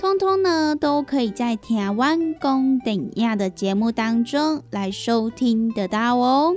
通通呢都可以在台湾公顶亚的节目当中来收听得到哦。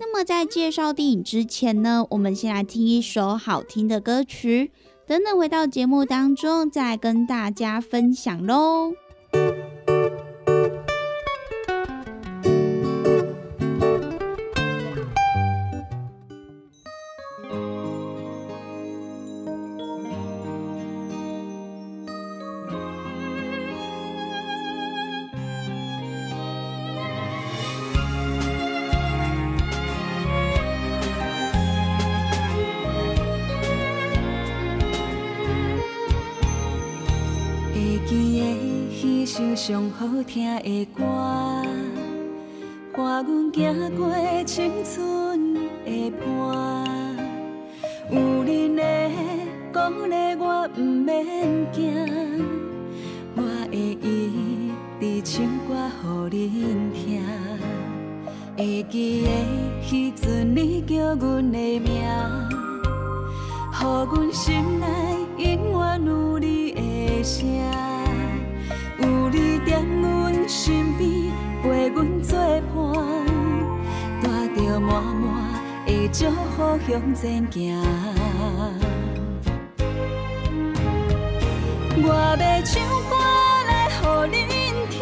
那么在介绍电影之前呢，我们先来听一首好听的歌曲，等等回到节目当中再跟大家分享喽。上好听的歌，伴阮行过青春的伴。有恁的鼓励，我不免惊。我会一直唱歌给恁听。会记得迄阵你叫阮的名，予阮心内永远有你的声。祝福向前行。我要唱歌来予恁听，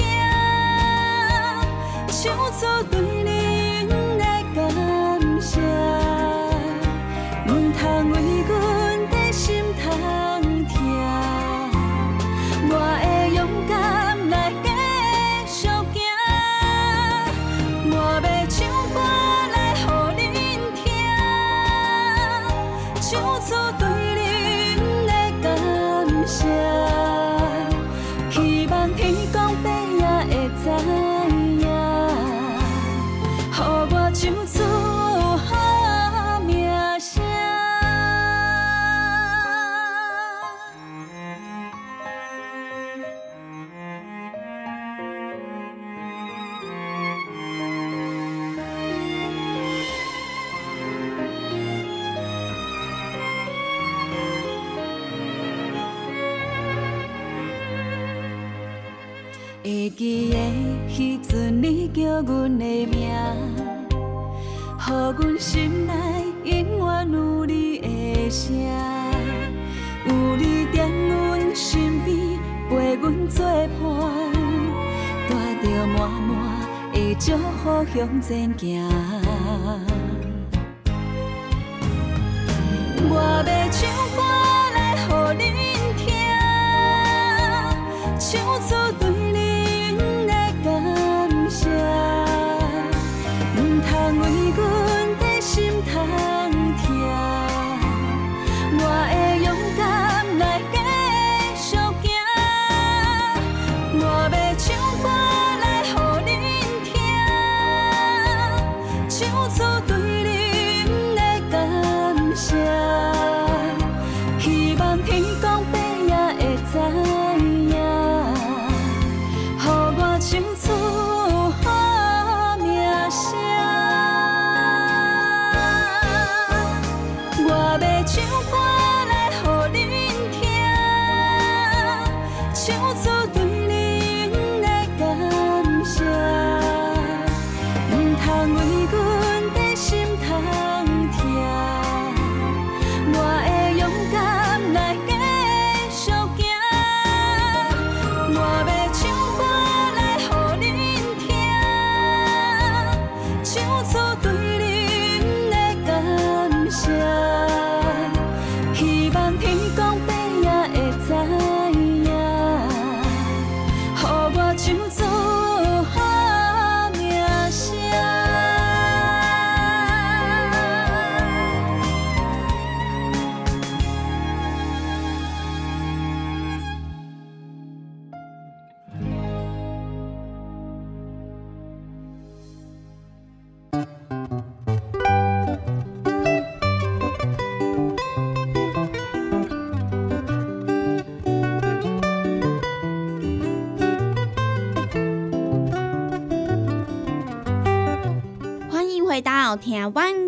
唱出对恁的感谢，唔通为我会记得迄阵你叫阮的名，予阮心内永远有你的声，有你在阮身边陪阮作伴，带着满满的祝福向前行。我要唱歌来予恁听，唱出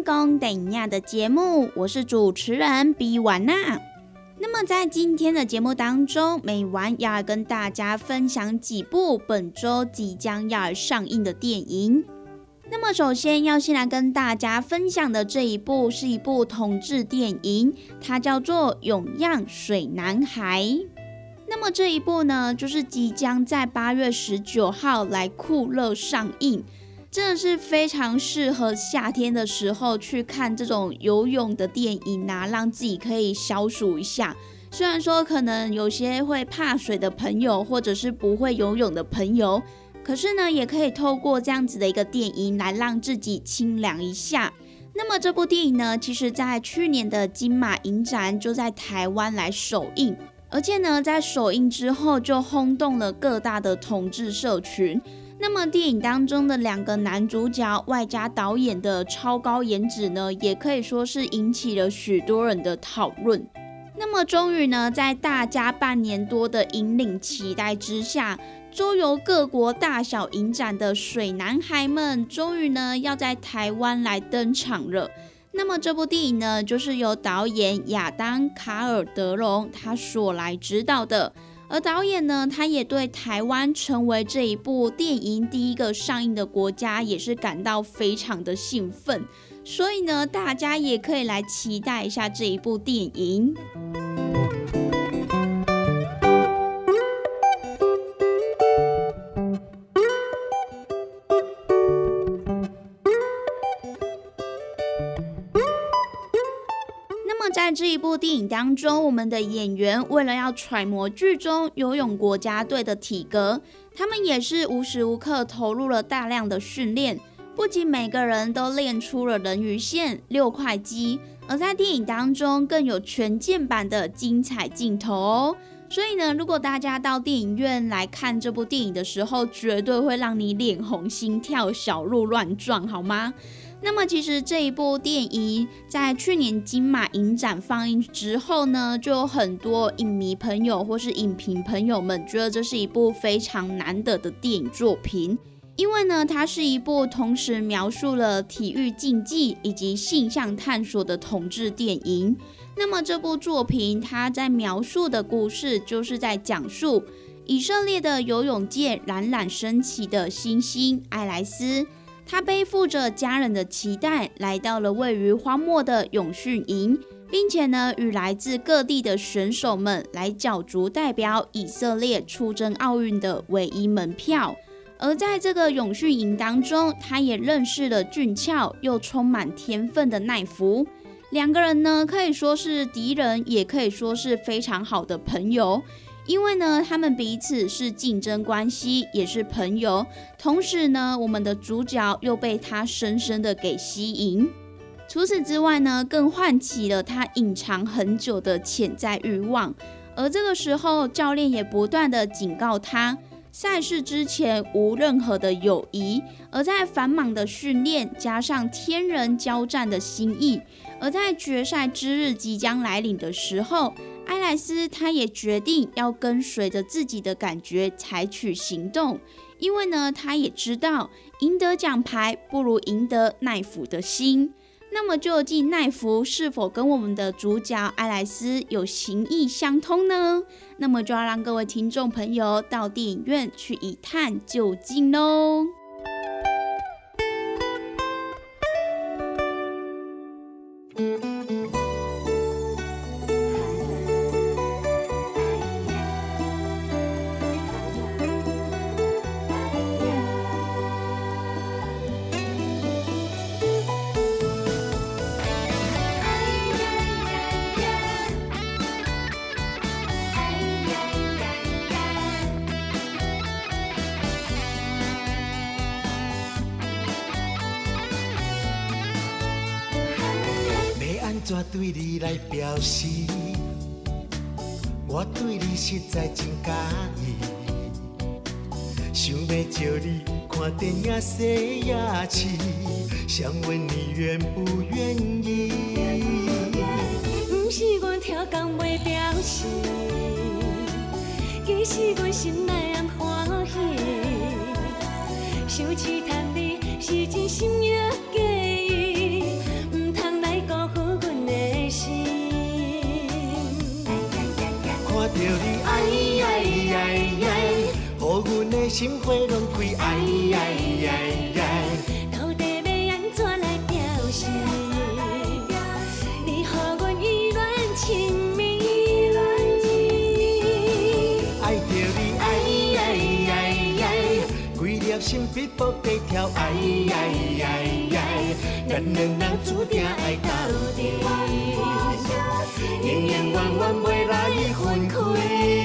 台湾公等亚的节目，我是主持人比婉娜。那么在今天的节目当中，美完要跟大家分享几部本周即将要上映的电影。那么首先要先来跟大家分享的这一部是一部同志电影，它叫做《永漾水男孩》。那么这一部呢，就是即将在八月十九号来酷乐上映。真的是非常适合夏天的时候去看这种游泳的电影啊，让自己可以消暑一下。虽然说可能有些会怕水的朋友，或者是不会游泳的朋友，可是呢，也可以透过这样子的一个电影来让自己清凉一下。那么这部电影呢，其实在去年的金马影展就在台湾来首映，而且呢，在首映之后就轰动了各大的同志社群。那么电影当中的两个男主角，外加导演的超高颜值呢，也可以说是引起了许多人的讨论。那么终于呢，在大家半年多的引领期待之下，周游各国大小影展的水男孩们，终于呢要在台湾来登场了。那么这部电影呢，就是由导演亚当卡尔德隆他所来指导的。而导演呢，他也对台湾成为这一部电影第一个上映的国家，也是感到非常的兴奋。所以呢，大家也可以来期待一下这一部电影。这一部电影当中，我们的演员为了要揣摩剧中游泳国家队的体格，他们也是无时无刻投入了大量的训练。不仅每个人都练出了人鱼线、六块肌，而在电影当中更有全健版的精彩镜头。所以呢，如果大家到电影院来看这部电影的时候，绝对会让你脸红、心跳、小鹿乱撞，好吗？那么，其实这一部电影在去年金马影展放映之后呢，就有很多影迷朋友或是影评朋友们觉得这是一部非常难得的电影作品，因为呢，它是一部同时描述了体育竞技以及性向探索的同志电影。那么，这部作品它在描述的故事，就是在讲述以色列的游泳界冉冉升起的新星艾莱斯。他背负着家人的期待，来到了位于荒漠的永训营，并且呢，与来自各地的选手们来角逐代表以色列出征奥运的唯一门票。而在这个永训营当中，他也认识了俊俏又充满天分的奈福。两个人呢，可以说是敌人，也可以说是非常好的朋友。因为呢，他们彼此是竞争关系，也是朋友。同时呢，我们的主角又被他深深的给吸引。除此之外呢，更唤起了他隐藏很久的潜在欲望。而这个时候，教练也不断的警告他，赛事之前无任何的友谊。而在繁忙的训练加上天人交战的心意，而在决赛之日即将来临的时候。埃莱斯他也决定要跟随着自己的感觉采取行动，因为呢，他也知道赢得奖牌不如赢得奈福的心。那么，究竟奈福是否跟我们的主角埃莱斯有情意相通呢？那么，就要让各位听众朋友到电影院去一探究竟喽。来表示，我对你实在真介意。想要叫你看电影、洗牙齿，想问你愿不愿意？不是我听讲袂表示，其实我心内暗欢喜。想试探你是真心也心花乱开，哎哎哎哎！到底要安怎来表示？你予阮意乱情迷，爱着你，哎哎哎哎！规粒心逼迫地跳，哎哎哎哎！咱两人注定爱到底，永永远远袂来分开。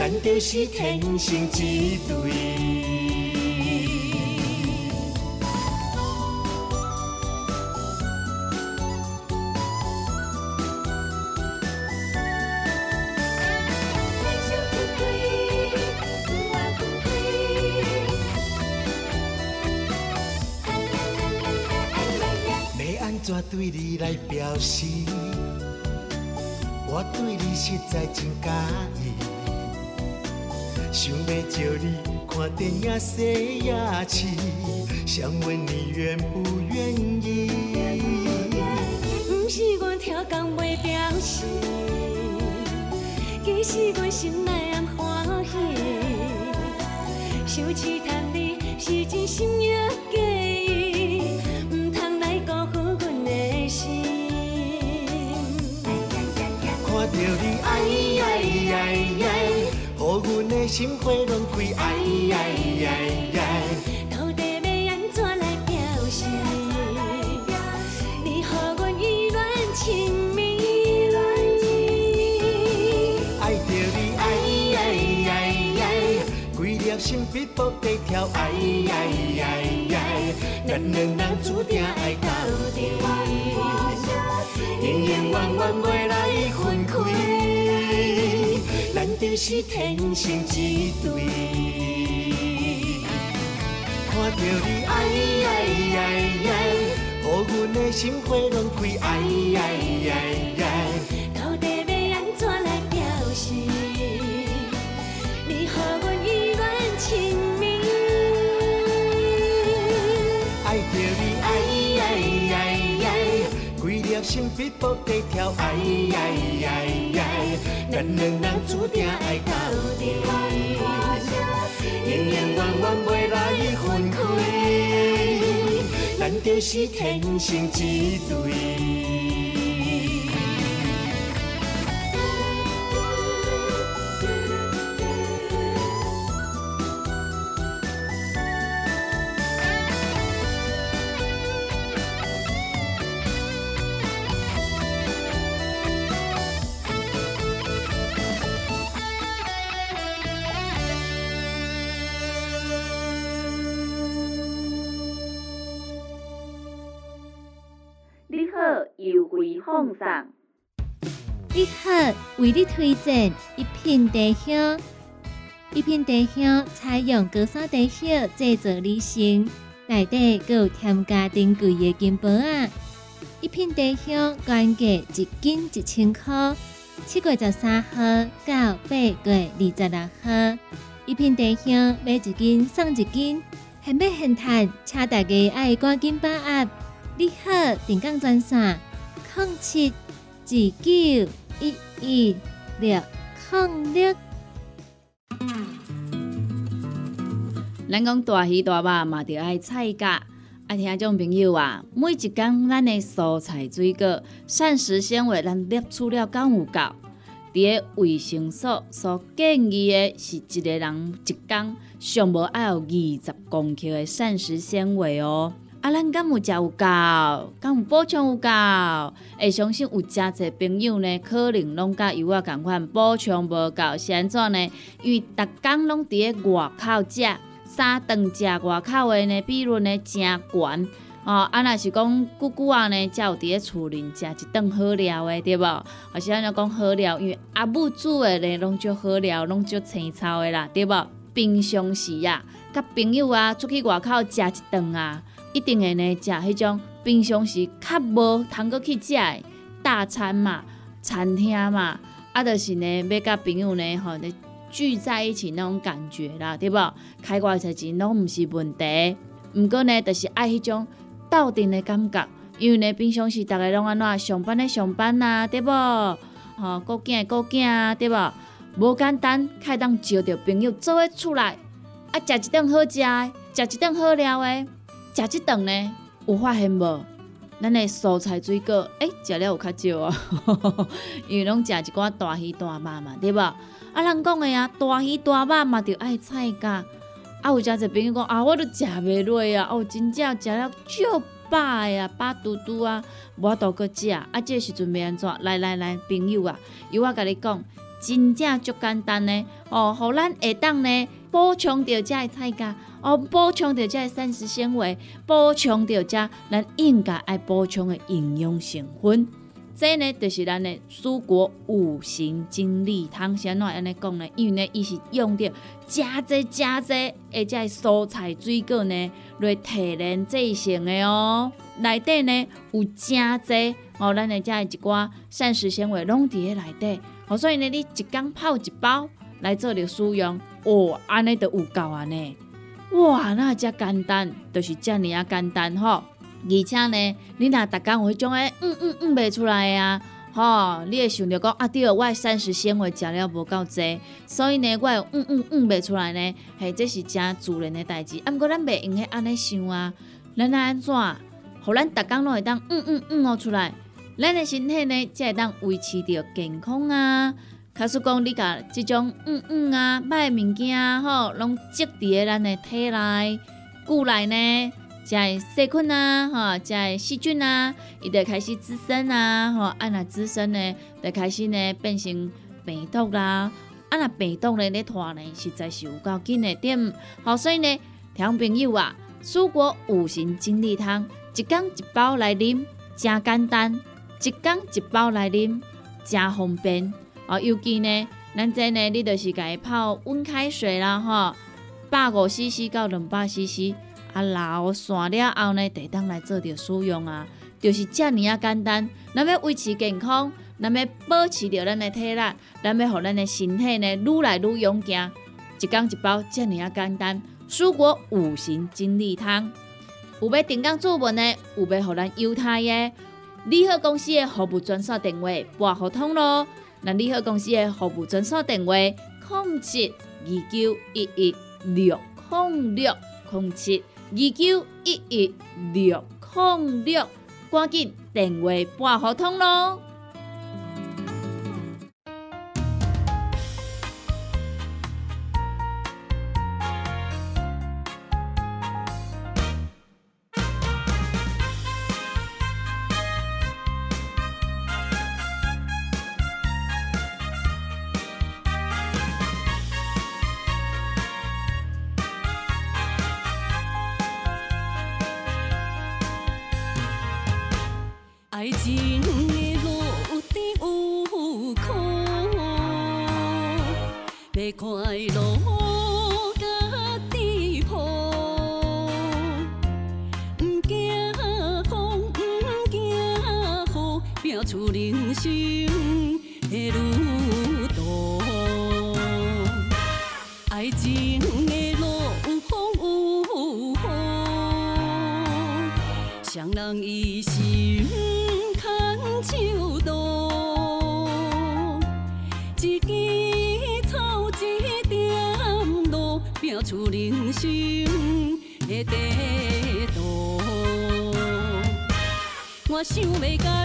咱就是天生一对。对你来表示？我对你实在真介意。想要招你看电影、洗牙齿，想问你愿不愿意？不是我超工袂表示，其实阮心内暗欢喜。想试探你是真心也假意，唔通来辜负阮的心。看到你，哎哎哎哎！予阮的心花拢开，哎哎哎哎！到底要安怎来表示？你予阮意乱情迷，爱着你，哎哎哎哎！规粒心逼迫地跳，哎哎哎哎！咱两人注定爱到底，永永远远袂来分开。咱就是天生一对，看到你，哎哎哎哎，予阮的心花拢开，哎哎哎。粒心逼迫地跳，哎呀呀呀。咱两人注定爱到底，永永远远袂来分开，咱就是天生一对。奉上。你好，为你推荐一片茶香。一片茶香采用高山茶叶制作而成，内底更有添加珍贵的金箔啊！一片茶香原价一斤一千块，七月十三号到八月二十六号，一片茶香买一斤送一斤，现买现赚，请大家爱赶紧把握。你好，定岗专线。零七二九一一六零六。咱讲大鱼大肉嘛，着爱菜价。爱听众朋友啊，每一工咱的蔬菜水果、膳食纤维，咱摄取了够有够？伫个卫生所所建议的是一个人一工上无爱有二十公克的膳食纤维哦。啊，咱敢有食有够，敢有补充有够？会相信有诚侪朋友呢，可能拢甲油啊共款补充无够，是安怎呢？因为逐工拢伫咧外口食，三顿食外口的呢，比如呢诚悬哦。啊，若是讲久久啊呢，才有伫咧厝里食一顿好料的，对无？而是安尼讲好料，因为阿母煮的呢，拢足好料，拢足青草的啦，对无？平常时啊，甲朋友啊出去外口食一顿啊。一定会呢，食迄种平常时较无通过去食的大餐嘛、餐厅嘛，啊，就是呢，要甲朋友呢，吼，聚在一起那种感觉啦，对无？开偌侪钱拢毋是问题，毋过呢，就是爱迄种斗阵的感觉，因为呢，平常时逐个拢安怎上班咧上班啊，对无？吼，顾囝顾囝啊，对无？无简单，开当招着朋友做伙出来，啊，食一顿好食的，食一顿好料的，食一顿呢，有发现无？咱的蔬菜水果，诶、食了有较少啊，因为拢食一寡大鱼大肉嘛，对无？啊，人讲的啊，大鱼大肉嘛，着爱菜噶。啊，有诚侪朋友讲啊，我都食袂落啊，哦，真正食了足饱的啊，饱嘟嘟啊，无法度搁食。啊，这时阵要安怎？来来来，朋友啊，由我甲你讲，真正足简单呢。哦，互咱下当呢补充着遮的菜价，哦，补充着遮的膳食纤维，补充着遮咱应该爱补充的营养成分。这呢，就是咱的蔬果五行精力汤。先怎安尼讲呢？因为呢，伊是用着真济真济，而且蔬菜水果呢来提炼制成的哦。内底呢有真济哦，咱的遮一寡膳食纤维拢伫咧内底。哦，所以呢，你一工泡一包来做着使用，哦，安尼就有够啊呢。哇，那遮简单，就是遮尔啊简单吼。而且呢，你若逐工有迄种诶，嗯嗯嗯袂出来啊，吼，你会想着讲啊，对，我诶膳食纤维食了无够济，所以呢，我会嗯嗯嗯袂出来呢，嘿，这是真自然诶代志。啊，毋过咱袂用许安尼想啊，咱安怎，互咱逐工拢会当嗯嗯嗯哦出来，咱诶身体呢才会当维持着健康啊。假使讲你甲即种嗯嗯啊歹物件，吼，拢积伫咧咱诶体内、骨内呢。即个细菌啊，吼，即个细菌啊，伊就开始滋生啊，吼，啊若滋生呢，就开始呢变成病毒啦，啊若病毒呢咧拖呢，实在是有够紧的点，好，所以呢，听朋友啊，蔬果五行精力汤，一缸一包来啉，真简单，一缸一包来啉，真方便，啊，尤其呢，咱这呢，你就是家泡温开水啦，吼，百五 CC 到两百 CC。啊，老散了后呢，得当来做着使用啊，就是遮尔啊简单。咱要维持健康，咱要保持着咱的体力，咱要互咱的身体呢愈来愈勇健。一缸一包，遮尔啊简单。蔬果五行精力汤，有要订购做文的，有要互咱犹太的，利好公司的服务专线电话拨互通咯。那利好公司的服务专线电话：零七二九一一六零六零七。二九一一六零六，赶紧电话拨合通咯！想袂到。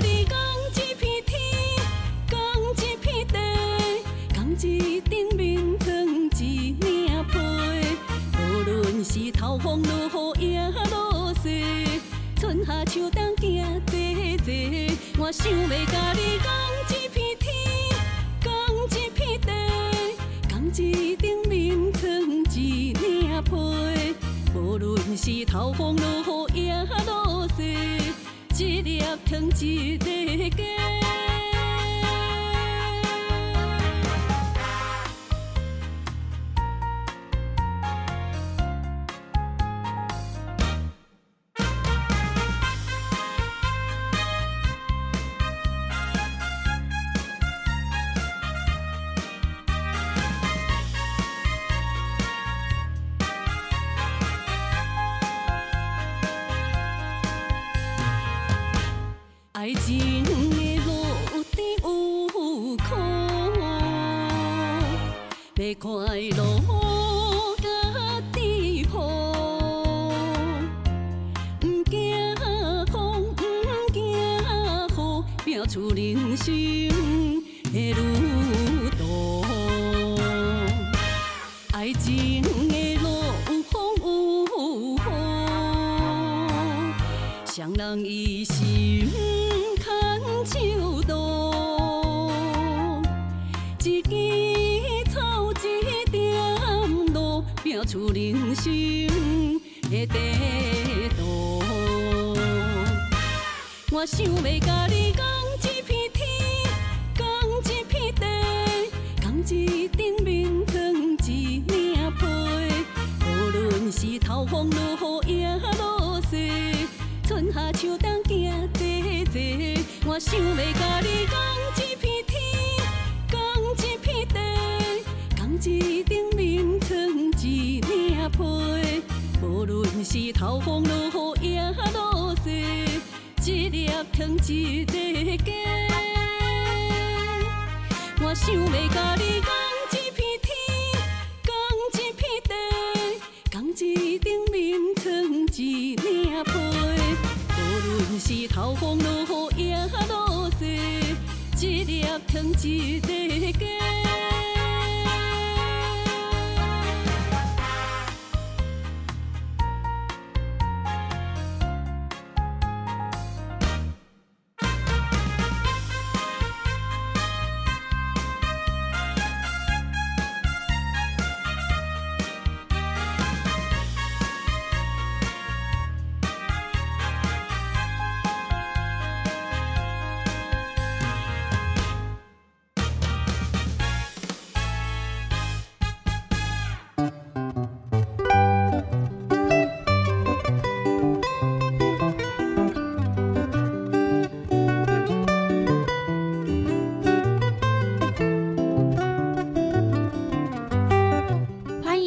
一枝草一点露，拼出人生的地图。我想要甲你共一片天，共一片地，共一顶面床一领被。无论是透风落雨也落雪，春夏秋冬行坐坐。我想要甲你共粒糖一个家。我想要甲你共一片天，共一片地，共一顶眠床一领被。无论是透风落雨也落雪，一粒糖一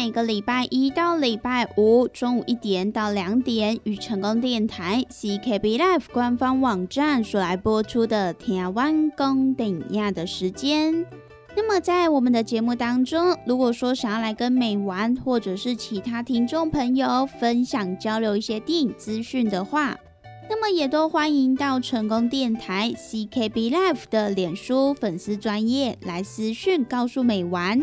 每个礼拜一到礼拜五中午一点到两点，与成功电台 CKB Life 官方网站所来播出的台湾公等亚的时间。那么在我们的节目当中，如果说想要来跟美玩或者是其他听众朋友分享交流一些电影资讯的话，那么也都欢迎到成功电台 CKB Life 的脸书粉丝专业来私讯告诉美玩。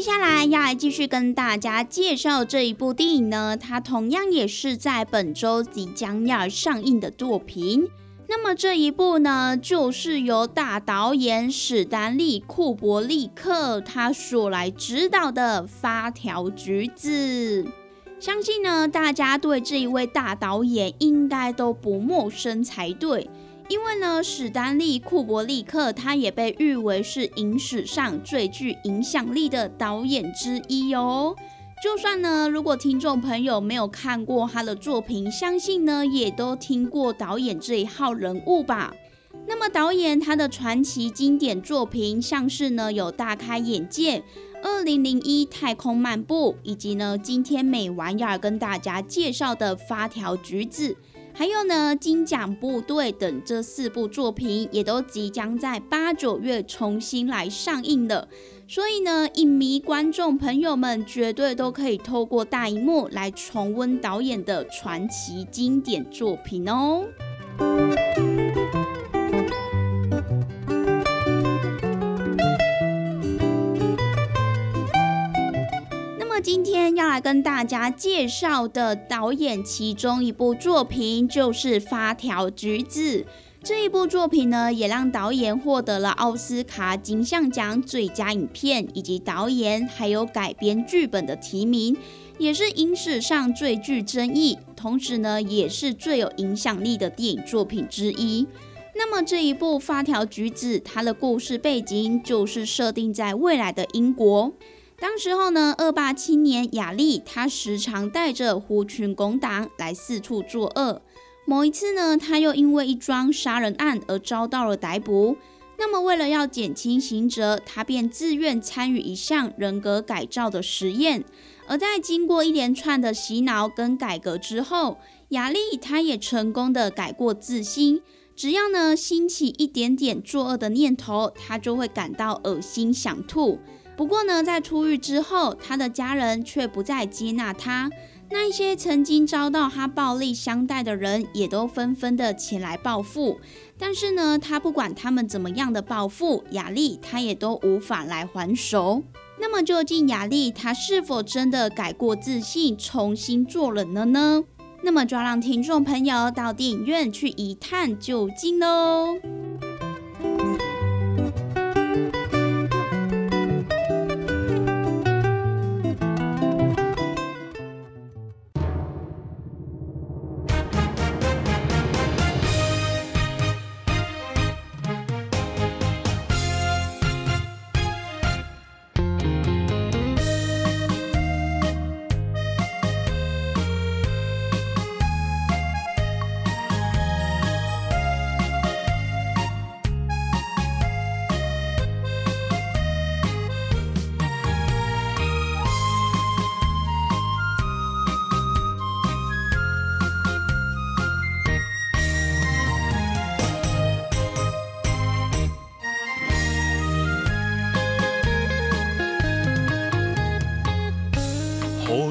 接下来要来继续跟大家介绍这一部电影呢，它同样也是在本周即将要上映的作品。那么这一部呢，就是由大导演史丹利·库伯利克他所来指导的《发条橘子》。相信呢，大家对这一位大导演应该都不陌生才对。因为呢，史丹利·库伯利克他也被誉为是影史上最具影响力的导演之一哦。就算呢，如果听众朋友没有看过他的作品，相信呢也都听过导演这一号人物吧。那么导演他的传奇经典作品，像是呢有《大开眼界》、《二零零一太空漫步》，以及呢今天美玩意儿跟大家介绍的《发条橘子》。还有呢，金奖部队等这四部作品也都即将在八九月重新来上映了，所以呢，影迷观众朋友们绝对都可以透过大荧幕来重温导演的传奇经典作品哦。今天要来跟大家介绍的导演其中一部作品就是《发条橘子》。这一部作品呢，也让导演获得了奥斯卡金像奖最佳影片以及导演还有改编剧本的提名，也是影史上最具争议，同时呢，也是最有影响力的电影作品之一。那么这一部《发条橘子》，它的故事背景就是设定在未来的英国。当时候呢，恶霸青年雅丽，他时常带着狐群狗党来四处作恶。某一次呢，他又因为一桩杀人案而遭到了逮捕。那么为了要减轻刑责，他便自愿参与一项人格改造的实验。而在经过一连串的洗脑跟改革之后，雅丽她也成功的改过自新。只要呢兴起一点点作恶的念头，他就会感到恶心想吐。不过呢，在出狱之后，他的家人却不再接纳他。那一些曾经遭到他暴力相待的人，也都纷纷的前来报复。但是呢，他不管他们怎么样的报复，雅丽他也都无法来还手。那么，究竟雅丽她是否真的改过自新，重新做人了呢？那么，就让听众朋友到电影院去一探究竟喽。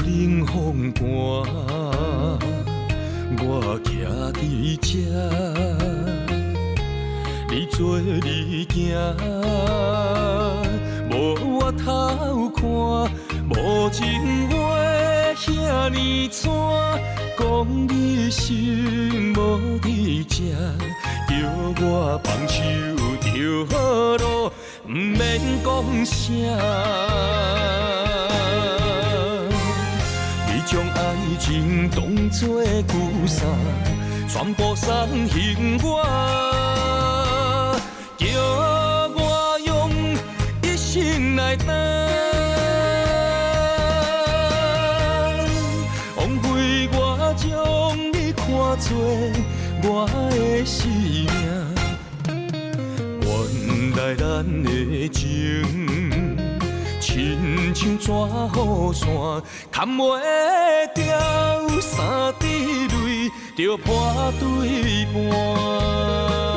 冷风寒，我徛在遮，你做你行，无我偷看。无情话赫呢惨，讲你心无伫遮，叫我放手就好，唔免讲啥。情当作旧衫，全部送还我。叫我用一生来等，枉费我将你看作我的性命。原来咱的情。亲像纸雨伞，扛袂掉三滴泪，就破对半。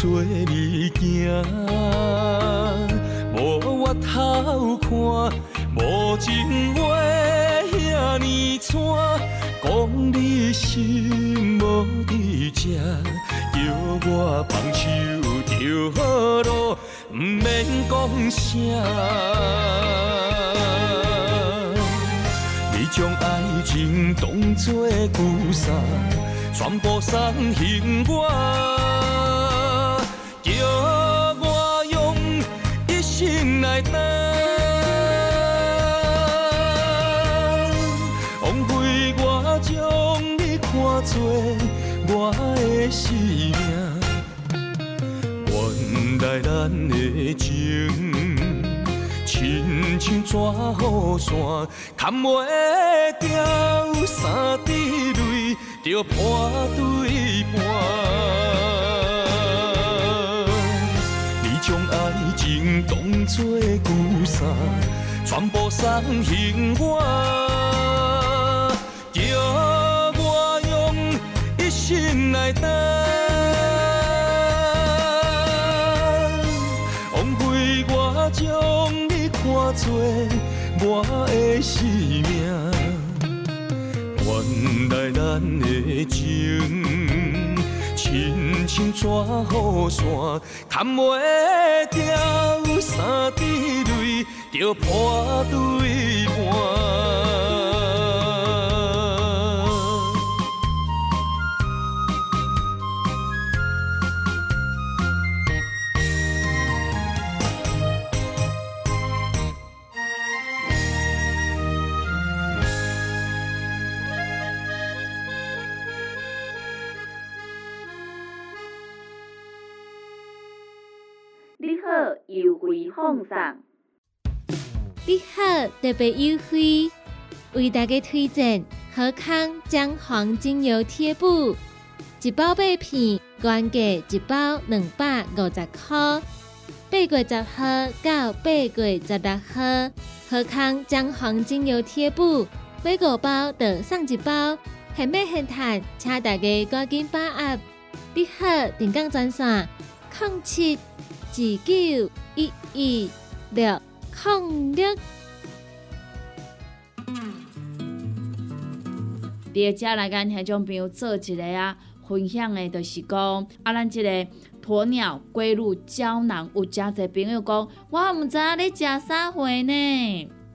做你行，无我偷看，无情话遐尼多，讲你心无伫这，叫我放手就好咯，毋免讲啥。你将爱情当作旧衫，全部送还我。生来等。枉费我将你看作我的生命。原来咱的情，亲像纸雨伞，砍袂牢，三滴泪就破对半。当作旧衫，全部送还我，叫我用一生来等。枉费我将你看作我的生命。原来咱的情，亲像纸雨伞，砍袂掉，三滴泪就破对半。优惠放送。你好，特别优惠，为大家推荐好康姜黄精油贴布，一包八片，原价一包两百五十块。八月十号到八月十六号，好康姜黄精油贴布买五包得送一包，现买现赚，请大家赶紧把握。你好，电讲专线：零七二九一一六零六。伫个遮来跟听众朋友做一个啊分享的，就是讲啊，咱即个鸵鸟龟乳胶囊，有诚侪朋友讲，我毋知影你食啥货呢？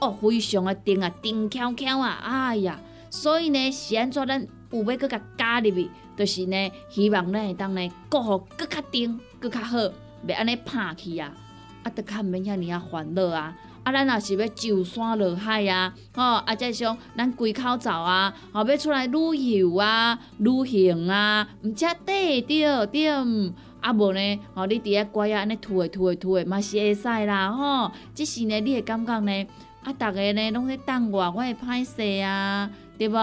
哦，非常的硬啊，硬翘翘啊，哎呀，所以呢，是安怎咱有要搁甲加入去，就是呢，希望咱会当呢，过互搁较硬，搁较好，袂安尼拍去啊，啊，得较毋免遐尔啊烦恼啊。啊，咱若是要上山落海啊，吼、啊，再像咱归口走啊，吼、要出来旅游啊、旅行啊，毋则对对对，啊无呢，吼、你伫遐乖啊，安尼吐诶吐诶吐诶，嘛是会使啦，吼、即是呢，你会感觉呢，啊，逐个呢拢咧等我，我会歹势啊，对无？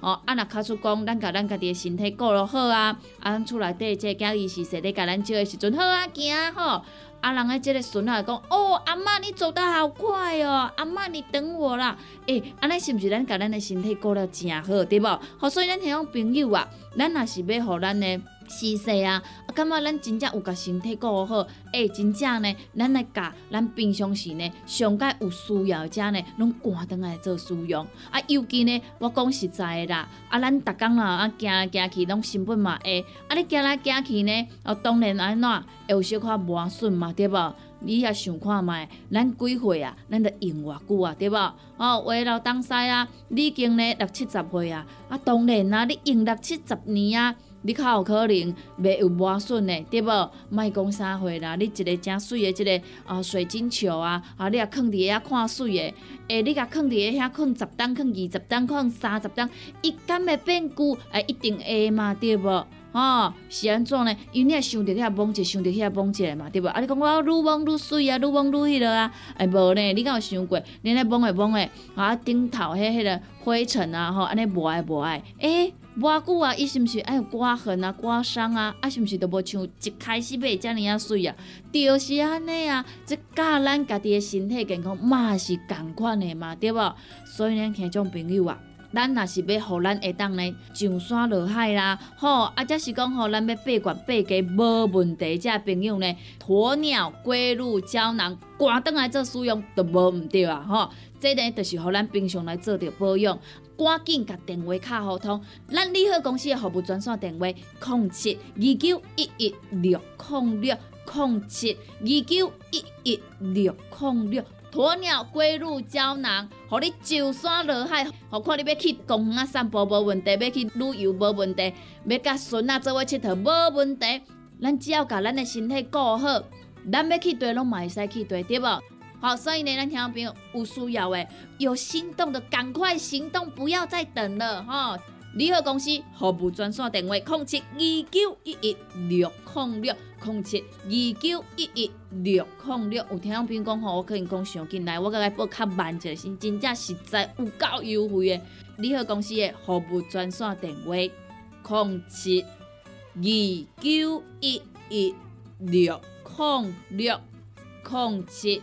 哦，啊，若卡出讲，咱甲咱家己诶身体顾落好啊，啊，咱厝内底即个囝儿是说咧，甲咱照诶时阵好啊，行吼。啊，人诶，即个孙仔讲，哦，阿嬷你走得好快哦，阿嬷你等我啦。诶、安尼是毋是咱甲咱诶身体顾了诚好，对无？好，所以咱迄种朋友啊，咱若是要互咱诶是势啊，啊，感觉咱真正有甲身体顾好，诶、真正呢，咱来甲咱平常时呢，上界有需要者呢，拢赶倒来做使用。啊，尤其呢，我讲实在的啦，啊，咱逐工啦，啊，行来行去拢成本嘛会，啊，你行来行去呢，哦，当然安怎会有小可磨损嘛，对无？你也想看觅，咱几岁啊？咱着用偌久啊，对无？哦，话老东西啊，你已经呢六七十岁啊，啊，当然啊，你用六七十年啊。你较有可能袂有磨损的，对无？莫讲啥货啦，你一个诚水的一个啊水晶球啊，啊，你也放伫遐看水的，诶，你甲放伫遐放十担、放二十担、放三十担，伊敢会变旧？诶，一定会嘛，对无？吼、是安怎呢？因为你也想着遐摸者，想着遐摸者嘛，对无？啊，你讲我愈摸愈水啊，愈摸愈迄落啊，诶，无呢？你敢有想过？你咧摸诶摸诶，啊，顶头迄迄个灰尘啊，吼，安尼无爱无爱，诶、偌久啊，伊是毋是爱有刮痕啊、刮伤啊？啊，是毋是都无像一开始买遮尔啊水啊？就是安尼啊，这教咱家己的身体健康嘛是共款的嘛，对无？所以呢，听种朋友啊。咱若是要互咱会当呢上山落海啦，吼，啊，则是讲吼，咱要八罐八家无问题，遮朋友呢，鸵鸟龟乳胶囊，赶倒来做使用都无毋对啊，吼，这呢就是互咱平常来做着保养，赶紧甲电话卡互通，咱利好公司的服务专线电话：零七二九一一六零六零七二九一一六零六。鸵鸟龟乳胶囊，互你上山落海，何看你要去公园散步无问题，要去旅游无问题，要甲孙仔做伙佚佗无问题。咱只要甲咱的身体顾好，咱要去对拢嘛会使去对，对无？好，所以呢，咱听众朋友有需要的、有心动的，赶快行动，不要再等了，哈！利好公司服务专线电话：零七二九一一六零六零七二九一一六零六。有听众朋友讲吼，我可能讲上进来，我甲伊报较慢者，是真正实在有够优惠的。利好公司的服务专线电话：零七二九一一六零六零七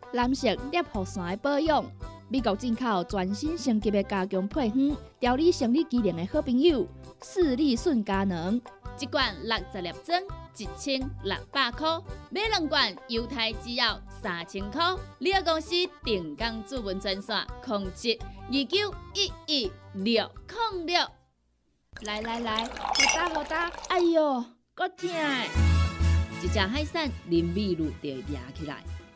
男性尿酸的保养，美国进口全新升级的加强配方，调理生理机能的好朋友——斯利顺佳能。一罐六十粒装，一千六百块；买两罐，犹太只要三千块。你个公司定岗主文专线：控制二九一一六零六。来来来，好打好打！哎哟，够痛！一只海扇林密路就压起来，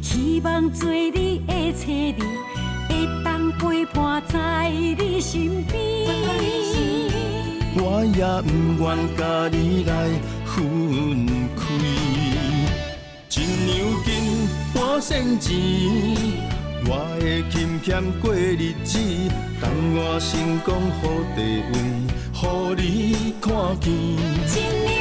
希望做你的妻子，会当陪伴在你身边。我也不愿甲你来分开。真牛劲，我省钱，我会俭俭过日子，等我成功好地位，予你看见。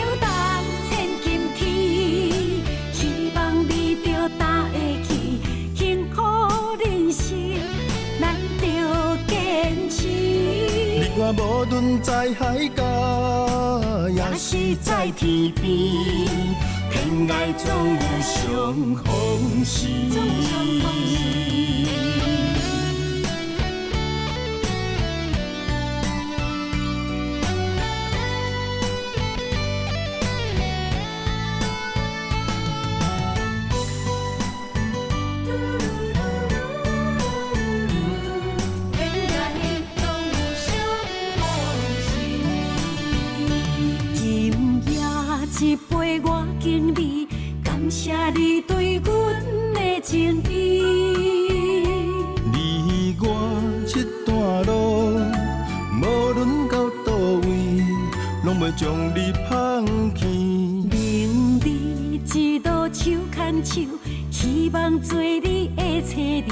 无论在海角也是在天边天涯总有相逢时。谢你对阮的情意。你我这段路，无论到倒位，拢袂将你放弃。明日一路手牵手，希望做你的妻儿，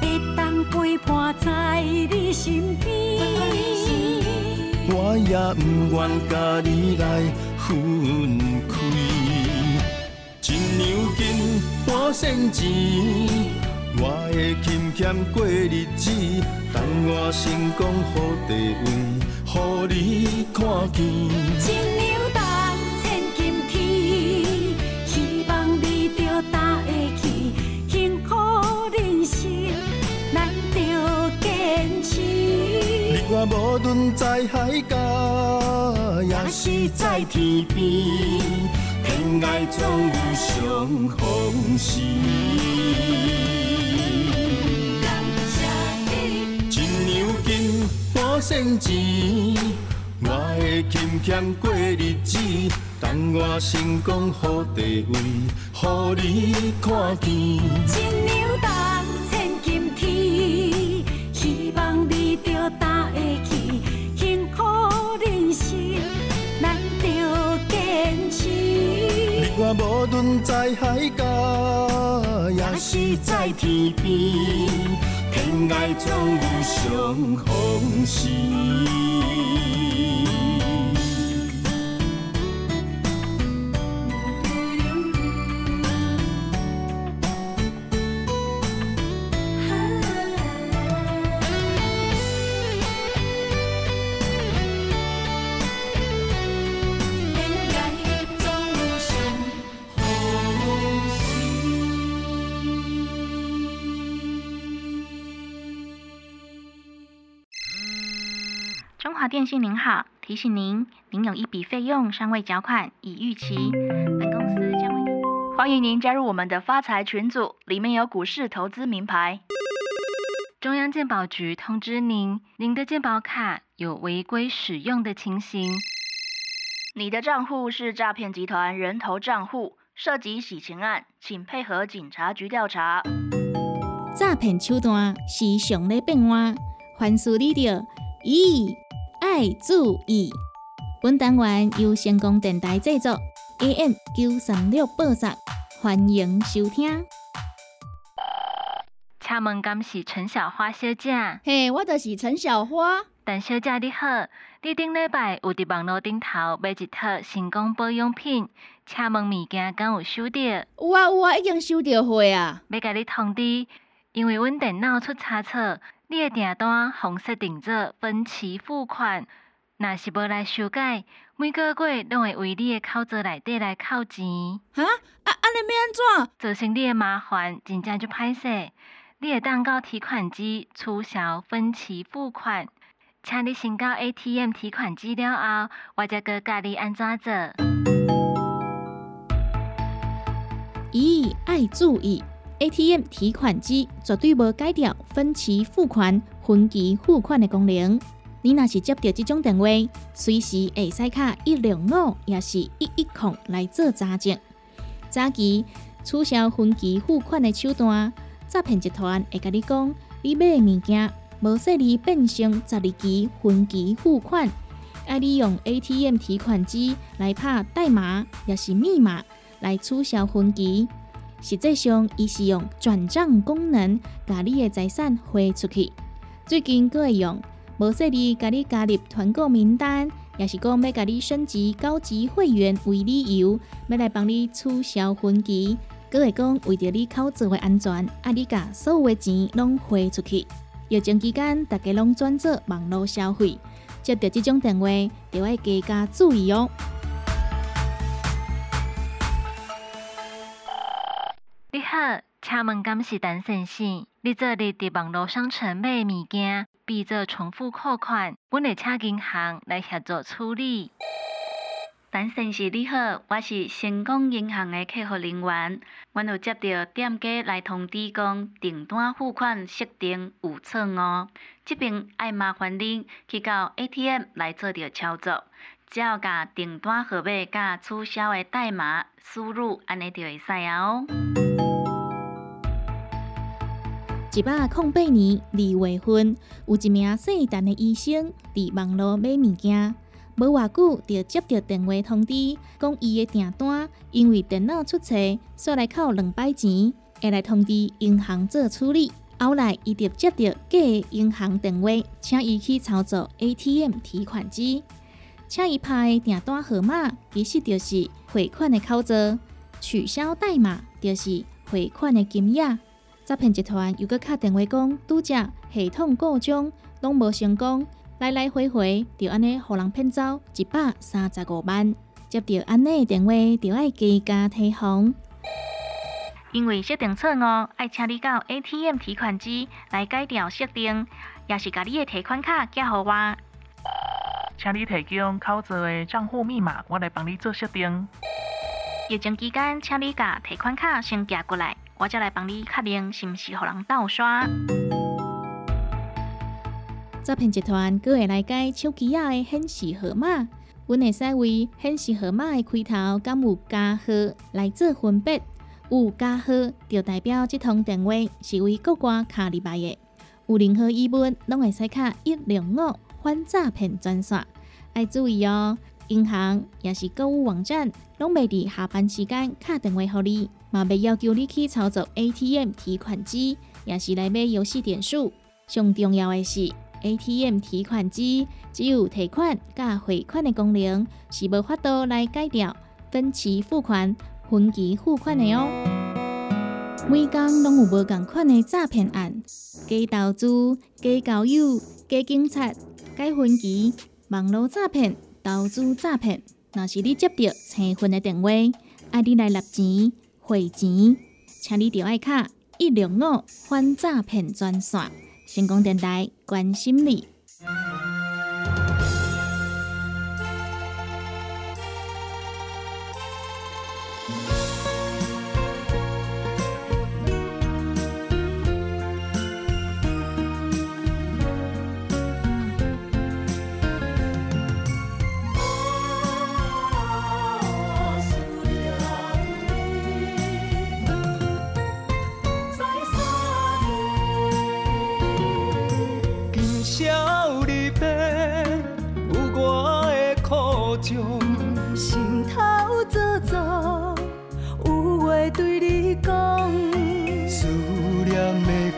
会当陪伴在你身边。我也不愿甲你来分半仙钱，我会勤俭过日子，等我成功好地位，予你看见。一两重千金天，希望你着担会起，幸福人生咱着坚持。你我无论在海角，也是在天边，天涯总有相逢时。感谢你，一两金半仙钱，我会勤俭过日子，等我成功好地位，予你看见。我无论在海角，也是在天边，天涯总有相逢时。华电信您好，提醒您，您有一笔费用尚未缴款，已逾期，本公司将为您。欢迎您加入我们的发财群组，里面有股市投资名牌。中央鉴宝局通知您，您的鉴宝卡有违规使用的情形。你的账户是诈骗集团人头账户，涉及洗钱案，请配合警察局调查。诈骗手段是常咧变换，凡事你着咦爱注意。本单元由成功电台制作，AM 九三六播送，欢迎收听。请问敢是陈小花小姐？嘿，我就是陈小花。陈小姐你好，你顶礼拜有伫网络顶头买一套成功保养品，请问物件敢有收到？有啊有啊，已经收到货啊。要甲你通知，因为阮电脑出差错，你的订单红色订做分期付款，若是无来修改，每个月拢会为你的口座内底来扣钱，哈啊，安尼要安怎？造成你的麻烦，真正就歹势。你会当到提款机促销分期付款，请你先到 ATM 提款机了后，我才个教你安怎做。咦，爱注意！ATM 提款机绝对无改掉分期付款、分期付款的功能。你若是接到这种电话，随时会使卡一零五，也是一一零来做查证。早期取消分期付款的手段，诈骗集团会甲你讲，你买的物件无说你变成十二期分期付款，爱利用 ATM 提款机来拍代码，也是密码。来取消分期，实际上伊是用转账功能，把你的财产汇出去。最近佫会用无说你甲你加入团购名单，也是讲要甲你升级高级会员为理由，要来帮你取消分期。佫会讲为着你口座的安全，啊，你甲所有的钱拢汇出去。疫情期间，大家拢转做网络消费，接到这种电话，就要加加注意哦。请问敢是陈先生？你做日伫网络商城买物件，变做重复扣款，阮会请银行来协助处理。陈先生你好，我是成功银行的客服人员，阮有接到店家来通知讲订单付款设定有错误，这边爱麻烦恁去到 ATM 来做着操作，只要甲订单号码甲取消的代码输入，安尼就会使啊哦。一百零八年二月份，有一名姓陈的医生伫网络买物件，无偌久就接到电话通知，讲伊的订单因为电脑出错，刷来扣两百钱，会来通知银行做处理。后来伊就接到假的银行电话，请伊去操作 ATM 提款机，请伊拍订单号码其实就是汇款的口座，取消代码就是汇款的金额。诈骗集团又搁敲电话讲，拄则系统故障，拢无成功，来来回回就安尼，互人骗走一百三十五万。接到安尼的电话，就要加加提防。因为设定错误，爱请你到 ATM 提款机来改掉设定，也是甲你的提款卡寄互我。请你提供口座的账户密码，我来帮你做设定。疫情期间，请你甲提款卡先寄过来。我再来帮你确认是毋是互人盗刷。诈骗集团阁会来改手机仔的显示号码，阮会使为显示号码的开头敢有加号来做分别。有加号就代表这通电话是为国外卡入来的。有任何疑问，拢会使卡一零五反诈骗专线。要注意哦，银行也是购物网站，拢袂伫下班时间卡电话互你。嘛，袂要求你去操作 ATM 提款机，也是来买游戏点数。上重要的是，ATM 提款机只有提款甲汇款的功能，是无法度来改掉分期付款、分期付款的哦。每工拢有无共款的诈骗案，假投资、假交友、假警察、假分期、网络诈骗、投资诈骗。若是你接到催婚的电话，爱你来立钱。汇钱，请你调爱卡一六五反诈骗专线，成功电台关心你。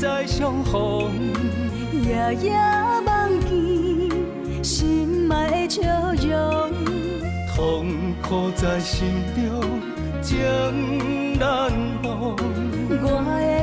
再相逢，夜夜梦见心爱的笑容，痛苦在心中，情难忘。我的。